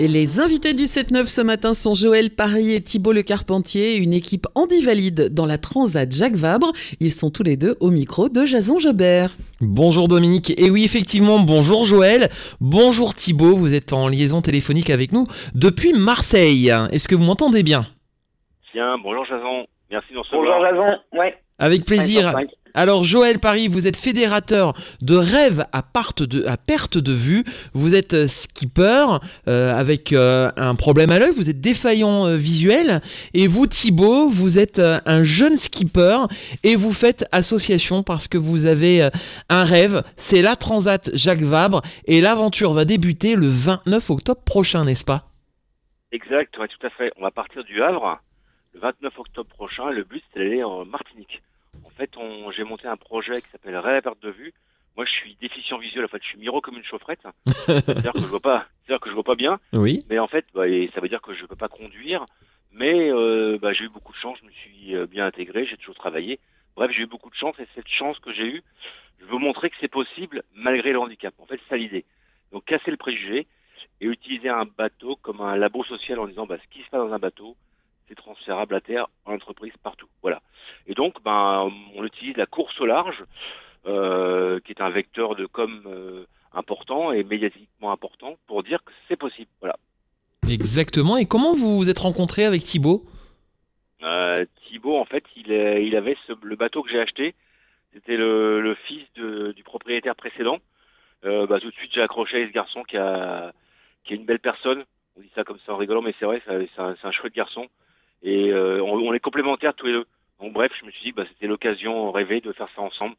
Et les invités du 7-9 ce matin sont Joël Paris et Thibault Le Carpentier, une équipe handi-valide dans la Transat Jacques Vabre. Ils sont tous les deux au micro de Jason Jobert. Bonjour Dominique, et oui effectivement, bonjour Joël, bonjour Thibault, vous êtes en liaison téléphonique avec nous depuis Marseille. Est-ce que vous m'entendez bien? Tiens, bonjour Jason, merci de nous Bonjour. Jason, ouais. Avec plaisir. 5 sur 5. Alors Joël Paris, vous êtes fédérateur de rêves à, perte de vue, vous êtes euh, skipper euh, avec euh, un problème à l'œil, vous êtes défaillant visuel, et vous Thibaut, vous êtes un jeune skipper et vous faites association parce que vous avez un rêve, c'est la Transat Jacques Vabre, et l'aventure va débuter le 29 octobre prochain, n'est-ce pas? Exact, ouais, tout à fait. On va partir du Havre le 29 octobre prochain. Le but, c'est d'aller en Martinique. En fait, j'ai monté un projet qui s'appelle Rêve à perte de vue. Moi, je suis déficient visuel. En fait, je suis miro comme une chaufferette. C'est-à-dire que je vois pas, c'est-à-dire que je vois pas bien. Oui. Mais en fait, bah, et ça veut dire que je peux pas conduire. Mais euh, bah, j'ai eu beaucoup de chance. Je me suis euh, bien intégré. J'ai toujours travaillé. Bref, j'ai eu beaucoup de chance. Et cette chance que j'ai eue, je veux montrer que c'est possible malgré le handicap. En fait, c'est ça l'idée. Donc, casser le préjugé et utiliser un bateau comme un labo social en disant bah, ce qui se passe dans un bateau, c'est transférable à terre, en entreprise, partout. Voilà. Et donc, ben, on utilise la course au large, euh, qui est un vecteur de com euh, important et médiatiquement important pour dire que c'est possible. Voilà. Exactement, et comment vous vous êtes rencontré avec Thibaut? Euh, Thibaut, en fait, il, avait ce- le bateau que j'ai acheté. C'était le, le fils de- du propriétaire précédent. Euh, bah, tout de suite, j'ai accroché à ce garçon qui a, qui est une belle personne. On dit ça comme ça en rigolant, mais c'est vrai, c'est c'est un, c'est un chouette garçon. Et euh, on, on est complémentaires tous les deux. Donc bref, je me suis dit bah, c'était l'occasion rêvée de faire ça ensemble.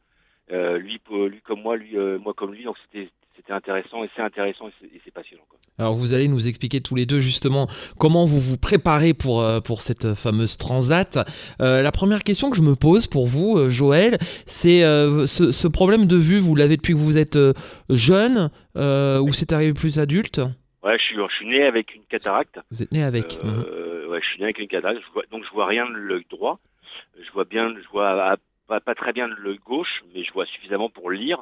Euh, lui, lui comme moi, lui, euh, moi comme lui. Donc c'était c'était intéressant et c'est intéressant et c'est- passionnant. Quoi. Alors vous allez nous expliquer tous les deux justement comment vous vous préparez pour, pour cette fameuse transat. Euh, la première question que je me pose pour vous, Joël, c'est euh, ce, ce problème de vue, vous l'avez depuis que vous êtes jeune euh, ou c'est arrivé plus adulte? Ouais, je suis, je suis né avec une cataracte. Vous êtes né avec. Mhm. Ouais, je suis né avec une cataracte, je vois, donc je vois rien de l'œil droit. Je vois bien, je vois à- pas, pas très bien de l'œil gauche, mais je vois suffisamment pour lire.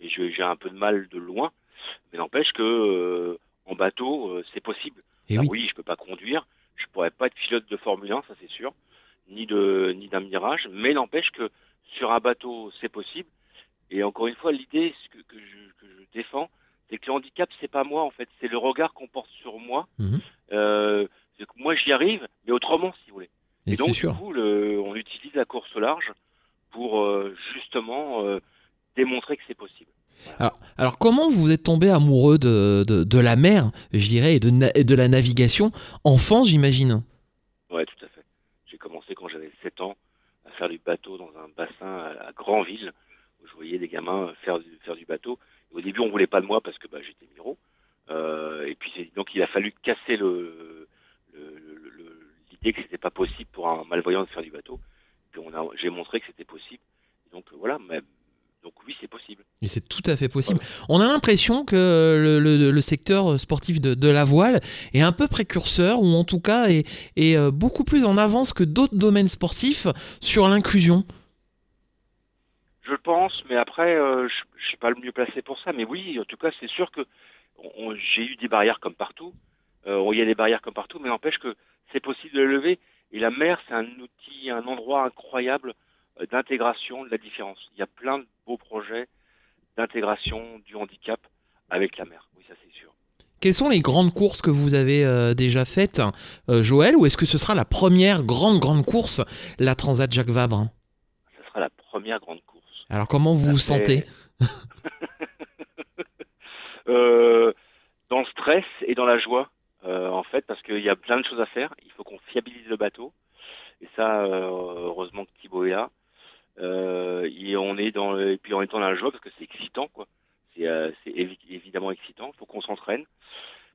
Je- j'ai un peu de mal de loin. Mais n'empêche que euh, en bateau, euh, c'est possible. Et Alors oui. oui, je peux pas conduire, je pourrais pas être pilote de Formule 1, ça c'est sûr, ni de ni d'un mirage. Mais n'empêche que sur un bateau, c'est possible. Et encore une fois, l'idée que, que je, que je défends, c'est que le handicap, c'est pas moi en fait, c'est le regard qu'on porte sur moi. Mhm. Euh, que moi, j'y arrive, mais autrement, si vous voulez. Et Et donc, du sûr. coup, le- on utilise la course au large pour euh, justement euh, démontrer que c'est possible. Alors, alors comment vous êtes tombé amoureux de, de, de la mer, je dirais, et de, na- et de la navigation Enfant, j'imagine? Ouais, tout à fait. J'ai commencé quand j'avais 7 ans à faire du bateau dans un bassin à, à Grandville, où je voyais des gamins faire du, faire du bateau. Et au début, on voulait pas de moi parce que bah, j'étais miro. Euh, et puis, donc, il a fallu casser le- l'idée que c'était pas possible pour un malvoyant de faire du bateau. Puis on a, j'ai montré que c'était possible. Donc euh, voilà, mais, donc oui, c'est possible. Et c'est tout à fait possible. On a l'impression que le, le- le secteur sportif de, de la voile est un peu précurseur, ou en tout cas est, est, euh, beaucoup plus en avance que d'autres domaines sportifs sur l'inclusion. Je pense, mais après, euh, je, je suis pas le mieux placé pour ça. Mais oui, en tout cas, c'est sûr que j'ai eu des barrières comme partout. Euh, il y a des barrières comme partout, mais n'empêche que c'est possible de les lever. Et la mer, c'est un outil, un endroit incroyable euh, d'intégration de la différence. Il y a plein de beaux projets d'intégration du handicap avec la mer. Oui, ça c'est sûr. Quelles sont les grandes courses que vous avez euh, déjà faites, euh, Joël, ou est-ce que ce sera la première grande, grande course, la Transat Jacques Vabre Ça sera la première grande course. Alors comment vous vous fait- sentez? Euh, dans le stress et dans la joie, euh, en fait, parce qu'il y a plein de choses à faire. Il faut qu'on fiabilise le bateau. Et ça, euh, heureusement que Thibaut est là. Euh, et on est dans et puis on est dans la joie parce que c'est excitant, quoi. C'est euh, c'est évi- évidemment excitant. Il faut qu'on s'entraîne.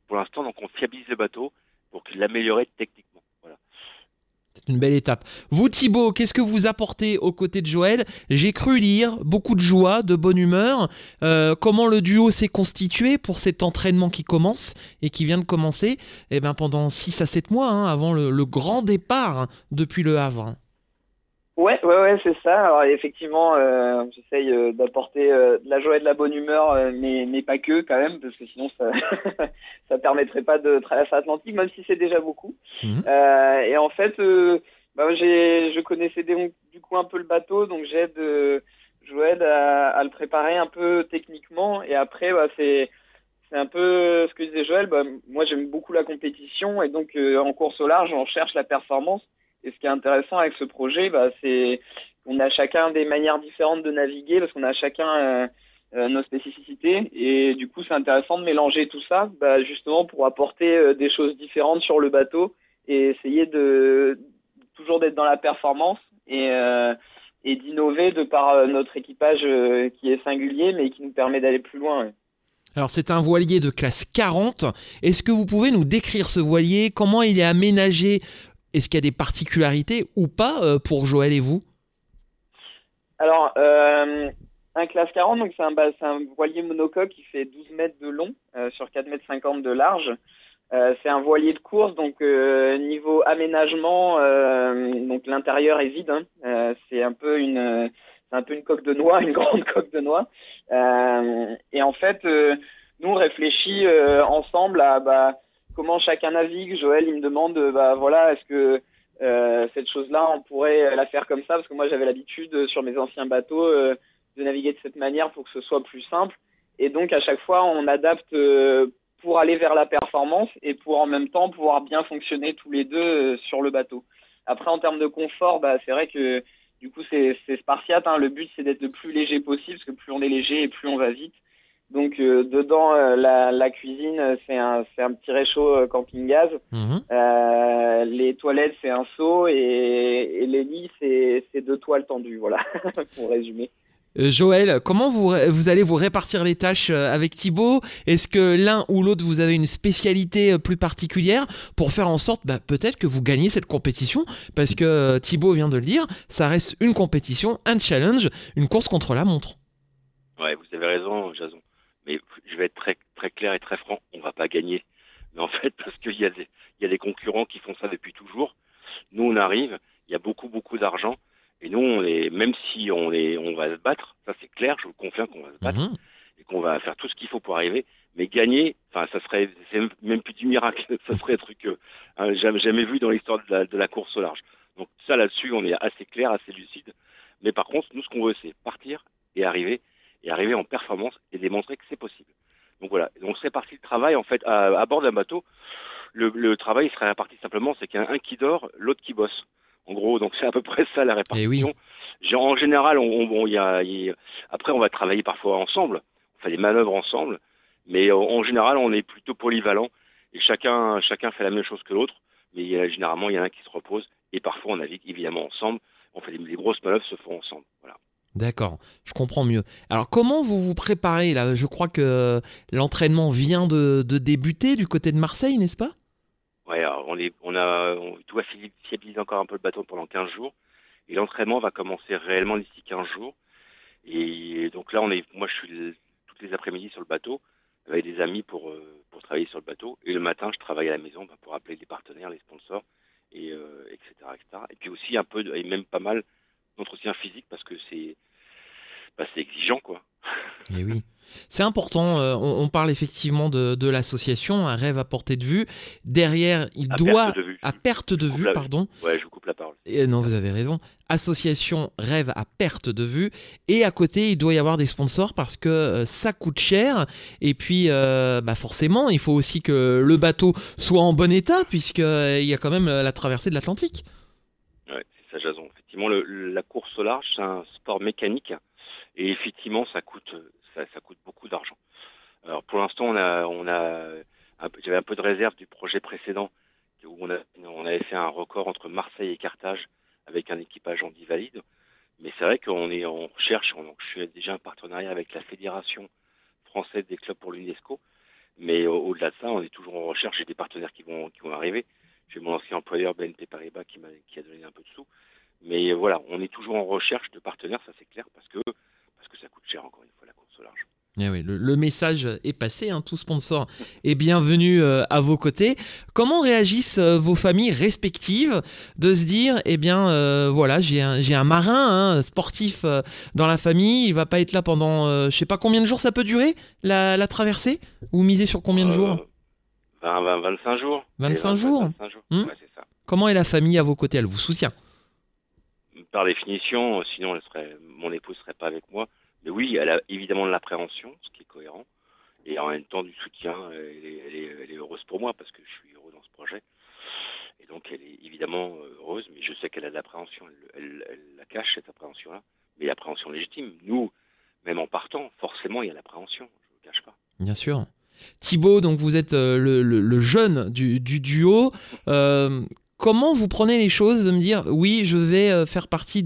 Pour l'instant, donc on fiabilise le bateau pour l'améliorer techniquement. Une belle étape. Vous, Thibaut, qu'est-ce que vous apportez aux côtés de Joël? J'ai cru lire beaucoup de joie, de bonne humeur. Euh, comment le duo s'est constitué pour cet entraînement qui commence et qui vient de commencer? Eh ben, pendant 6 à 7 mois, hein, avant le, grand départ hein, depuis le Havre. Ouais, ouais, ouais, c'est ça. Alors effectivement, euh, j'essaye euh, d'apporter euh, de la joie et de la bonne humeur, mais, mais pas que quand même, parce que sinon ça ça permettrait pas de traverser l'Atlantique, même si c'est déjà beaucoup. Mhm. Et en fait, bah, j'ai, je connaissais des- du coup un peu le bateau, donc j'aide Joël à, à le préparer un peu techniquement. Et après, bah, c'est c'est un peu ce que disait Joël. Bah, moi, j'aime beaucoup la compétition, et donc en course au large, on cherche la performance. Et ce qui est intéressant avec ce projet, bah, c'est qu'on a chacun des manières différentes de naviguer parce qu'on a chacun euh, euh, nos spécificités. Et du coup, c'est intéressant de mélanger tout ça, bah, justement pour apporter euh, des choses différentes sur le bateau et essayer de toujours d'être dans la performance et, d'innover de par notre équipage qui est singulier mais qui nous permet d'aller plus loin. Alors c'est un voilier de classe 40. Est-ce que vous pouvez nous décrire ce voilier? Comment il est aménagé? Est-ce qu'il y a des particularités ou pas euh, pour Joël et vous? Alors, euh, un classe 40, donc c'est un, voilier monocoque qui fait 12 mètres de long euh, sur 4 mètres 50 de large. C'est un voilier de course, donc niveau aménagement, donc l'intérieur est vide. hein. C'est un peu une, coque de noix, une grande coque de noix. Et en fait, nous on réfléchit ensemble à bah, comment chacun navigue. Joël, il me demande, euh, bah voilà, est-ce que euh, cette chose-là, on pourrait la faire comme ça? Parce que moi j'avais l'habitude euh, sur mes anciens bateaux euh, de naviguer de cette manière pour que ce soit plus simple. Et donc à chaque fois, on adapte euh, pour aller vers la performance et pour en même temps pouvoir bien fonctionner tous les deux euh, sur le bateau. Après, en termes de confort, bah, c'est vrai que du coup c'est c'est spartiate. Hein. Le but c'est d'être le plus léger possible parce que plus on est léger et plus on va vite. Donc euh, dedans euh, la, la cuisine euh, c'est un petit réchaud euh, camping gaz. Mhm. Euh, les toilettes, c'est un seau et, et les lits, c'est deux toiles tendues, voilà, pour résumer. Euh, Joël, comment vous, vous allez vous répartir les tâches euh, avec Thibaut? Est-ce que l'un ou l'autre vous avez une spécialité euh, plus particulière pour faire en sorte bah, peut-être que vous gagnez cette compétition? Parce que euh, Thibaut vient de le dire, ça reste une compétition, un challenge, une course contre la montre. Ouais, vous avez raison, Jason. Mais je vais être très, très clair et très franc, on va pas gagner. Mais en fait, parce qu'il y, a des- il y a des concurrents qui font ça depuis toujours. Nous, on arrive, il y a beaucoup, beaucoup d'argent. Et nous, on est, même si on, est, on va se battre, ça c'est clair, je vous confirme qu'on va se battre Mhm. et qu'on va faire tout ce qu'il faut pour arriver. Mais gagner, enfin, ça serait, c'est même plus du miracle. ça serait un truc euh, hein, jamais, jamais vu dans l'histoire de la, de la course au large. Donc ça, là-dessus, on est assez clair, assez lucide. Mais par contre, nous, ce qu'on veut, c'est partir et arriver, et arriver en performance et démontrer que c'est possible. Donc voilà. Donc c'est parti le travail, en fait, à, à bord d'un bateau. Le, le travail il serait réparti simplement, c'est qu'il y a un qui dort, l'autre qui bosse. En gros, donc c'est à peu près ça la Eh oui. répartition. Genre, En général, on, on- bon, il y a, y après on va travailler parfois ensemble, on fait des manœuvres ensemble, mais euh, en général on est plutôt polyvalent et chacun chacun fait la même chose que l'autre, mais y a, généralement il y en a un qui se repose et parfois on navigue évidemment ensemble. On fait des, les grosses manœuvres se font ensemble. Voilà. D'accord, je comprends mieux. Alors comment vous vous préparez là? Je crois que l'entraînement vient de, débuter du côté de Marseille, n'est-ce pas? Ouais, alors on est, on a, on doit fi- fiabiliser encore un peu le bateau pendant 15 jours. Et l'entraînement va commencer réellement d'ici 15 jours. Et donc là, on est, moi, je suis toutes les après-midi sur le bateau avec des amis pour, euh, pour travailler sur le bateau. Et le matin, je travaille à la maison bah, pour appeler les partenaires, les sponsors, et euh, etc., etc. Et puis aussi un peu, et même pas mal d'entretien physique parce que c'est, bah, c'est exigeant, quoi. Eh oui. C'est important, euh, on, on parle effectivement de, de l'association, un rêve à portée de vue. Derrière, il À doit, perte de vue. à perte de Je vue, la- pardon, Ouais, je vous coupe la parole. Et, euh, non, vous avez raison. Association rêve à perte de vue. Et à côté, il doit y avoir des sponsors parce que euh, ça coûte cher. Et puis, euh, bah forcément, il faut aussi que le bateau soit en bon état puisqu'il y a quand même la traversée de l'Atlantique. Ouais, c'est ça, Jason. Effectivement, le- la course au large, c'est un sport mécanique et effectivement, ça coûte, ça, ça coûte beaucoup d'argent. Alors, pour l'instant, on a, on a, j'avais un peu de réserve du projet précédent où on, a, on avait fait un record entre Marseille et Carthage avec un équipage en valide. Mais c'est vrai qu'on est en recherche. On, je suis déjà en partenariat avec la Fédération française des clubs pour l'UNESCO. Mais au- au-delà de ça, on est toujours en recherche. J'ai des partenaires qui vont, qui vont arriver. J'ai mon ancien employeur BNP Paribas qui m'a qui a donné un peu de sous. Mais voilà, on est toujours en recherche de partenaires, ça c'est clair, parce que parce que ça coûte cher encore une fois la course au large. Eh oui, le, le message est passé, hein, tout sponsor est bienvenu euh, à vos côtés. Comment réagissent euh, vos familles respectives de se dire, eh bien euh, voilà, j'ai un, un marin hein, sportif dans la famille, il va pas être là pendant, je sais pas combien de jours ça peut durer, la, la traversée? Vous misez sur combien de jours? Euh, 20, 20, 25 jours. 25 Et jours 25 jours. Hmm. Ouais, c'est ça. Comment est la famille à vos côtés? Elle vous soutient Par définition, sinon mon épouse serait pas avec moi. Mais oui, elle a évidemment de l'appréhension, ce qui est cohérent, et en même temps du soutien. Elle est, heureuse pour moi parce que je suis heureux dans ce projet. Et donc elle est évidemment euh, heureuse, mais je sais qu'elle a de l'appréhension. Elle, la cache cette appréhension-là, mais l'appréhension légitime. Nous, même en partant, forcément il y a l'appréhension. Je ne le cache pas. Bien sûr. Thibaut, donc vous êtes euh, le, jeune du, du duo. Euh, comment vous prenez les choses de me dire oui, je vais euh, faire partie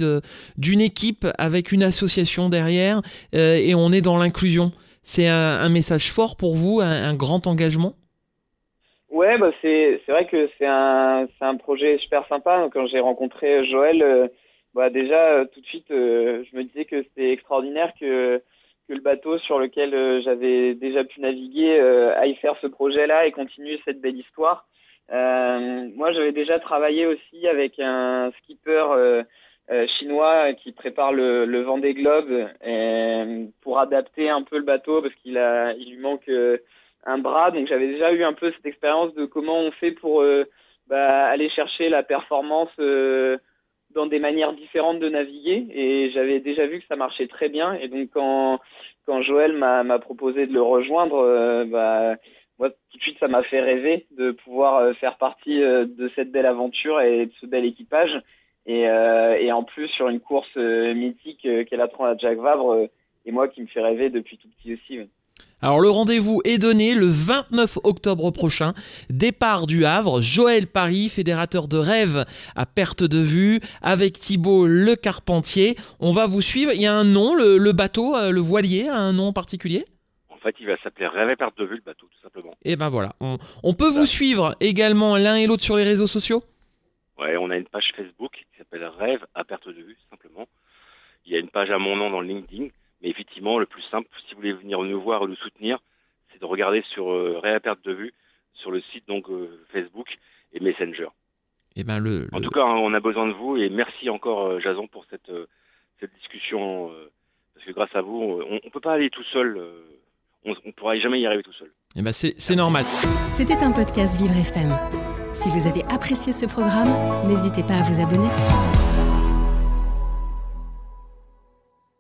d'une équipe avec une association derrière euh, et on est dans l'inclusion. C'est un, message fort pour vous, un, grand engagement? Ouais, bah c'est vrai que c'est un un projet super sympa. Quand j'ai rencontré Joël, euh, bah déjà tout de suite, je me disais que c'était extraordinaire que que le bateau sur lequel j'avais déjà pu naviguer aille faire ce projet-là et continue cette belle histoire. Euh, moi, j'avais déjà travaillé aussi avec un skipper euh, euh, chinois qui prépare le, le Vendée Globe pour adapter un peu le bateau parce qu'il lui manque un bras. Donc j'avais déjà eu un peu cette expérience de comment on fait pour bah, aller chercher la performance dans des manières différentes de naviguer. Et j'avais déjà vu que ça marchait très bien. Et donc quand Joël m'a proposé de le rejoindre, bah tout de suite ça m'a fait rêver de pouvoir euh, faire partie euh, de cette belle aventure et de ce bel équipage. Et, euh, en plus sur une course mythique qu'est la Transat Jacques Vabre, et moi qui me fait rêver depuis tout petit aussi. Alors le rendez-vous est donné le 29 octobre prochain. Départ du Havre, Joël Paris, fédérateur de rêve à perte de vue, avec Thibaut Le Carpentier. On va vous suivre. Il y a un nom, le, bateau, le voilier, a un nom particulier? Fait, il va s'appeler Rêve et perte de vue le bateau, tout simplement. Et ben voilà. On, on peut vous suivre également l'un et l'autre sur les réseaux sociaux? Ouais, on a une page Facebook qui s'appelle Rêve à perte de vue, simplement. Il y a une page à mon nom dans le LinkedIn. Mais effectivement, le plus simple, si vous voulez venir nous voir ou nous soutenir, c'est de regarder sur euh, Rêve à perte de vue, sur le site donc euh, Facebook et Messenger. Et ben le, En le- tout cas, hein, on a besoin de vous et merci encore euh, Jason pour cette cette discussion parce que grâce à vous, on, on peut pas aller tout seul. On, on pourra jamais y arriver tout seul. eh ben c'est c'est normal. C'était un podcast Vivre FM. Si vous avez apprécié ce programme, n'hésitez pas à vous abonner.